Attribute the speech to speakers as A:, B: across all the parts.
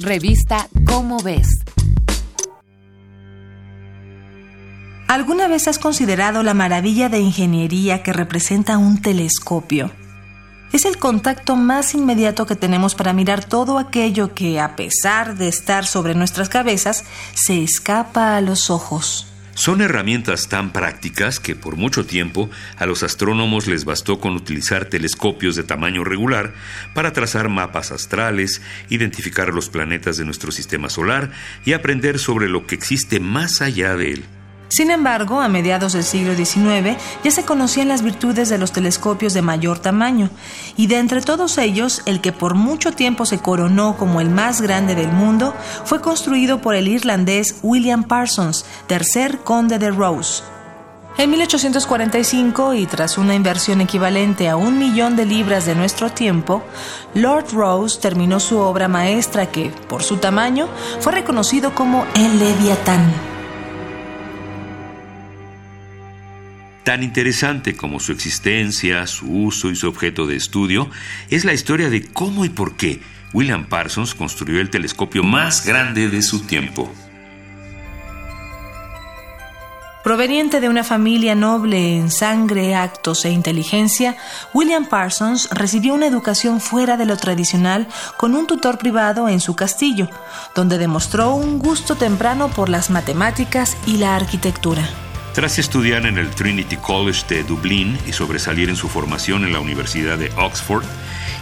A: Revista Cómo ves.
B: ¿Alguna vez has considerado la maravilla de ingeniería que representa un telescopio? Es el contacto más inmediato que tenemos para mirar todo aquello que, a pesar de estar sobre nuestras cabezas, se escapa a los ojos.
C: Son herramientas tan prácticas que por mucho tiempo a los astrónomos les bastó con utilizar telescopios de tamaño regular para trazar mapas astrales, identificar los planetas de nuestro sistema solar y aprender sobre lo que existe más allá de él.
B: Sin embargo, a mediados del siglo XIX ya se conocían las virtudes de los telescopios de mayor tamaño, y de entre todos ellos, el que por mucho tiempo se coronó como el más grande del mundo fue construido por el irlandés William Parsons, tercer conde de Rose. En 1845, y tras una inversión equivalente a un millón de libras de nuestro tiempo, Lord Rose terminó su obra maestra que, por su tamaño, fue reconocido como el Leviatán.
C: Tan interesante como su existencia, su uso y su objeto de estudio es la historia de cómo y por qué William Parsons construyó el telescopio más grande de su tiempo.
B: Proveniente de una familia noble en sangre, actos e inteligencia, William Parsons recibió una educación fuera de lo tradicional con un tutor privado en su castillo, donde demostró un gusto temprano por las matemáticas y la arquitectura.
C: Tras estudiar en el Trinity College de Dublín y sobresalir en su formación en la Universidad de Oxford,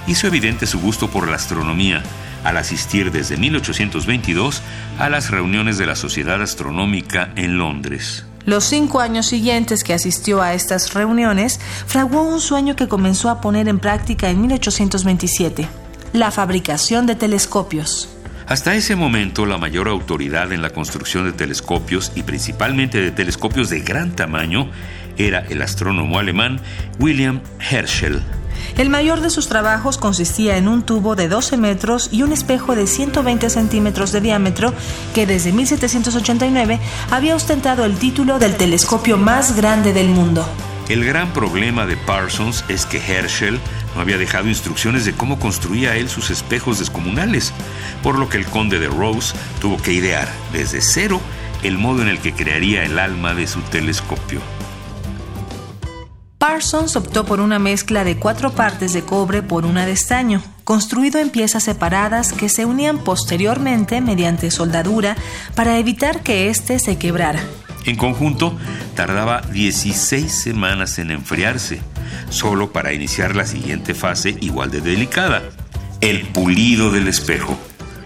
C: hizo evidente su gusto por la astronomía al asistir desde 1822 a las reuniones de la Sociedad Astronómica en Londres.
B: Los cinco años siguientes que asistió a estas reuniones, fraguó un sueño que comenzó a poner en práctica en 1827, la fabricación de telescopios.
C: Hasta ese momento, la mayor autoridad en la construcción de telescopios y principalmente de telescopios de gran tamaño era el astrónomo alemán William Herschel.
B: El mayor de sus trabajos consistía en un tubo de 12 metros y un espejo de 120 centímetros de diámetro que desde 1789 había ostentado el título del telescopio más grande del mundo.
C: El gran problema de Parsons es que Herschel no había dejado instrucciones de cómo construía él sus espejos descomunales, por lo que el conde de Rose tuvo que idear desde cero el modo en el que crearía el alma de su telescopio.
B: Parsons optó por una mezcla de cuatro partes de cobre por una de estaño, construido en piezas separadas que se unían posteriormente mediante soldadura para evitar que éste se quebrara.
C: En conjunto, tardaba 16 semanas en enfriarse, solo para iniciar la siguiente fase igual de delicada, el pulido del espejo.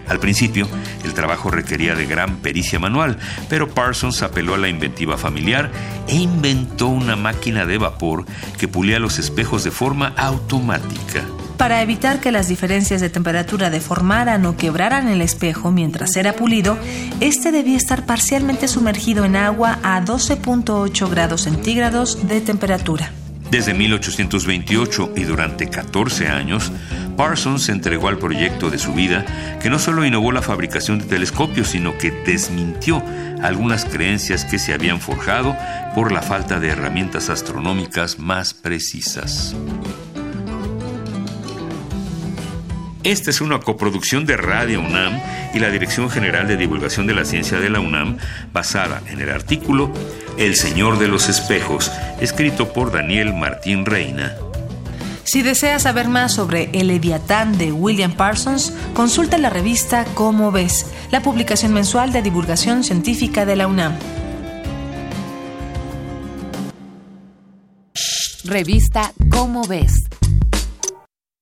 C: Al principio, el trabajo requería de gran pericia manual, pero Parsons apeló a la inventiva familiar e inventó una máquina de vapor que pulía los espejos de forma automática.
B: Para evitar que las diferencias de temperatura deformaran o quebraran el espejo mientras era pulido, este debía estar parcialmente sumergido en agua a 12.8 grados centígrados de temperatura.
C: Desde 1828 y durante 14 años, Parsons entregó al proyecto de su vida que no solo innovó la fabricación de telescopios, sino que desmintió algunas creencias que se habían forjado por la falta de herramientas astronómicas más precisas. Esta es una coproducción de Radio UNAM y la Dirección General de Divulgación de la Ciencia de la UNAM, basada en el artículo El Señor de los Espejos, escrito por Daniel Martín Reina.
B: Si deseas saber más sobre El Leviatán de William Parsons, consulta la revista Cómo ves, la publicación mensual de divulgación científica de la UNAM.
A: Revista Cómo ves.